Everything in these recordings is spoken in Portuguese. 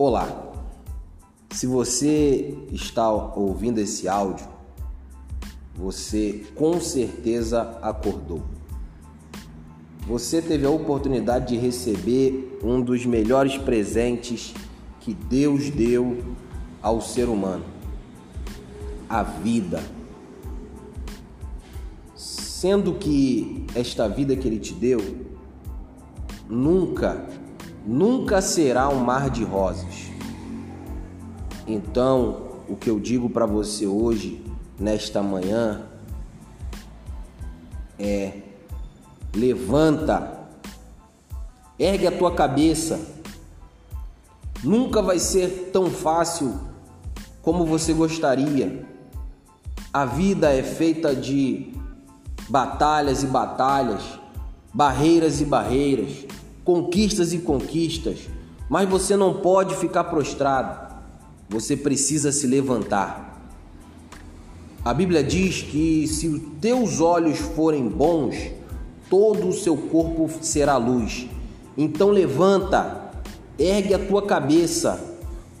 Olá, se você está ouvindo esse áudio, você com certeza acordou. Você teve a oportunidade de receber um dos melhores presentes que Deus deu ao ser humano: a vida. Sendo que esta vida que Ele te deu nunca, nunca será um mar de rosas. Então, o que eu digo para você hoje, nesta manhã, é: levanta, ergue a tua cabeça. Nunca vai ser tão fácil como você gostaria. A vida é feita de batalhas e batalhas, barreiras e barreiras, conquistas e conquistas, mas você não pode ficar prostrado. Você precisa se levantar. A Bíblia diz que se os teus olhos forem bons, todo o seu corpo será luz. Então levanta, ergue a tua cabeça,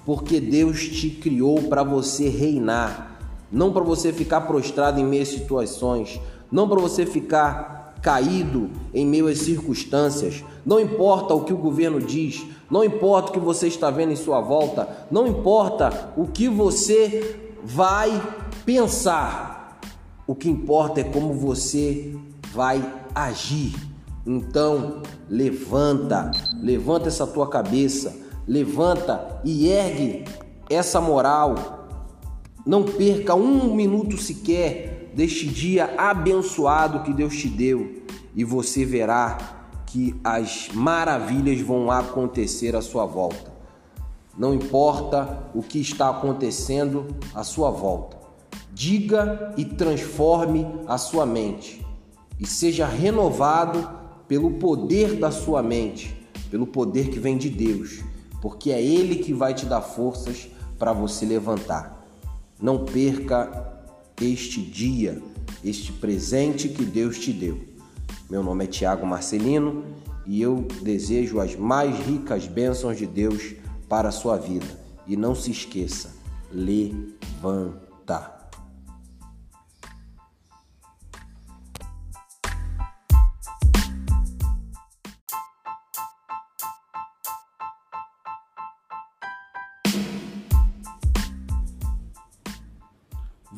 porque Deus te criou para você reinar, não para você ficar prostrado em meio às situações, não para você ficar caído em meio às circunstâncias. Não importa o que o governo diz, não importa o que você está vendo em sua volta, não importa o que você vai pensar. O que importa é como você vai agir. Então, levanta, levanta essa tua cabeça, levanta e ergue essa moral. Não perca um minuto sequer deste dia abençoado que Deus te deu e você verá que as maravilhas vão acontecer à sua volta. Não importa o que está acontecendo à sua volta. Diga e transforme a sua mente e seja renovado pelo poder da sua mente, pelo poder que vem de Deus, porque é Ele que vai te dar forças para você levantar. Não perca este dia, este presente que Deus te deu. Meu nome é Tiago Marcelino e eu desejo as mais ricas bênçãos de Deus para a sua vida. E não se esqueça, levanta.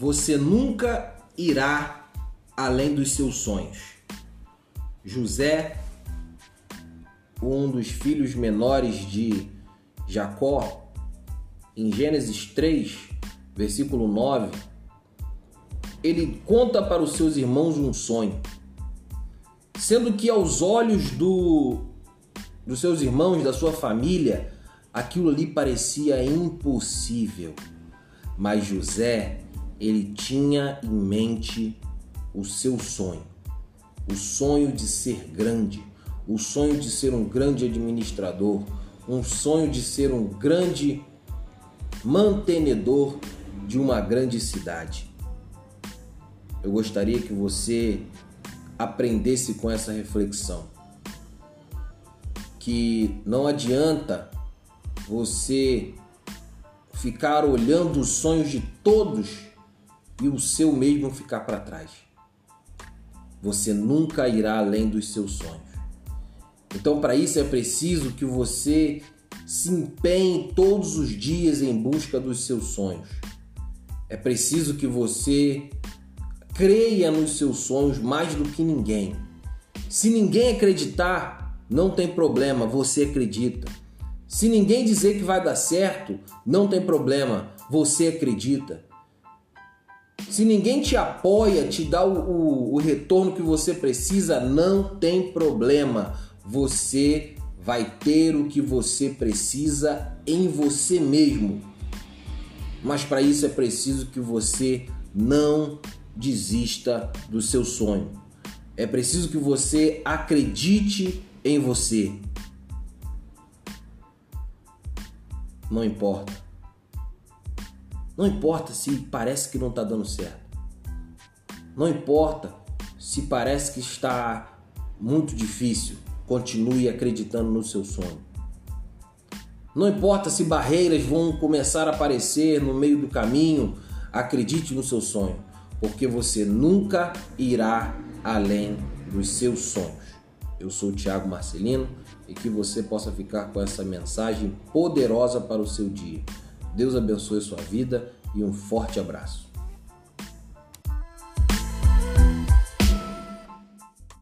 Você nunca irá além dos seus sonhos. José, um dos filhos menores de Jacó, em Gênesis 3, versículo 9, ele conta para os seus irmãos um sonho, sendo que aos olhos do, dos seus irmãos, da sua família, aquilo ali parecia impossível. Mas José ele tinha em mente o seu sonho, o sonho de ser grande, o sonho de ser um grande administrador, um sonho de ser um grande mantenedor de uma grande cidade. Eu gostaria que você aprendesse com essa reflexão. Que não adianta você ficar olhando os sonhos de todos e o seu mesmo ficar para trás. Você nunca irá além dos seus sonhos. Então, para isso é preciso que você se empenhe todos os dias em busca dos seus sonhos. É preciso que você creia nos seus sonhos mais do que ninguém. Se ninguém acreditar, não tem problema, você acredita. Se ninguém dizer que vai dar certo, não tem problema, você acredita. Se ninguém te apoia, te dá o, o, o retorno que você precisa, não tem problema. Você vai ter o que você precisa em você mesmo. Mas para isso é preciso que você não desista do seu sonho. É preciso que você acredite em você. Não importa não importa se parece que não está dando certo. Não importa se parece que está muito difícil. Continue acreditando no seu sonho. Não importa se barreiras vão começar a aparecer no meio do caminho, acredite no seu sonho, porque você nunca irá além dos seus sonhos. Eu sou o Thiago Marcelino e que você possa ficar com essa mensagem poderosa para o seu dia. Deus abençoe sua vida e um forte abraço.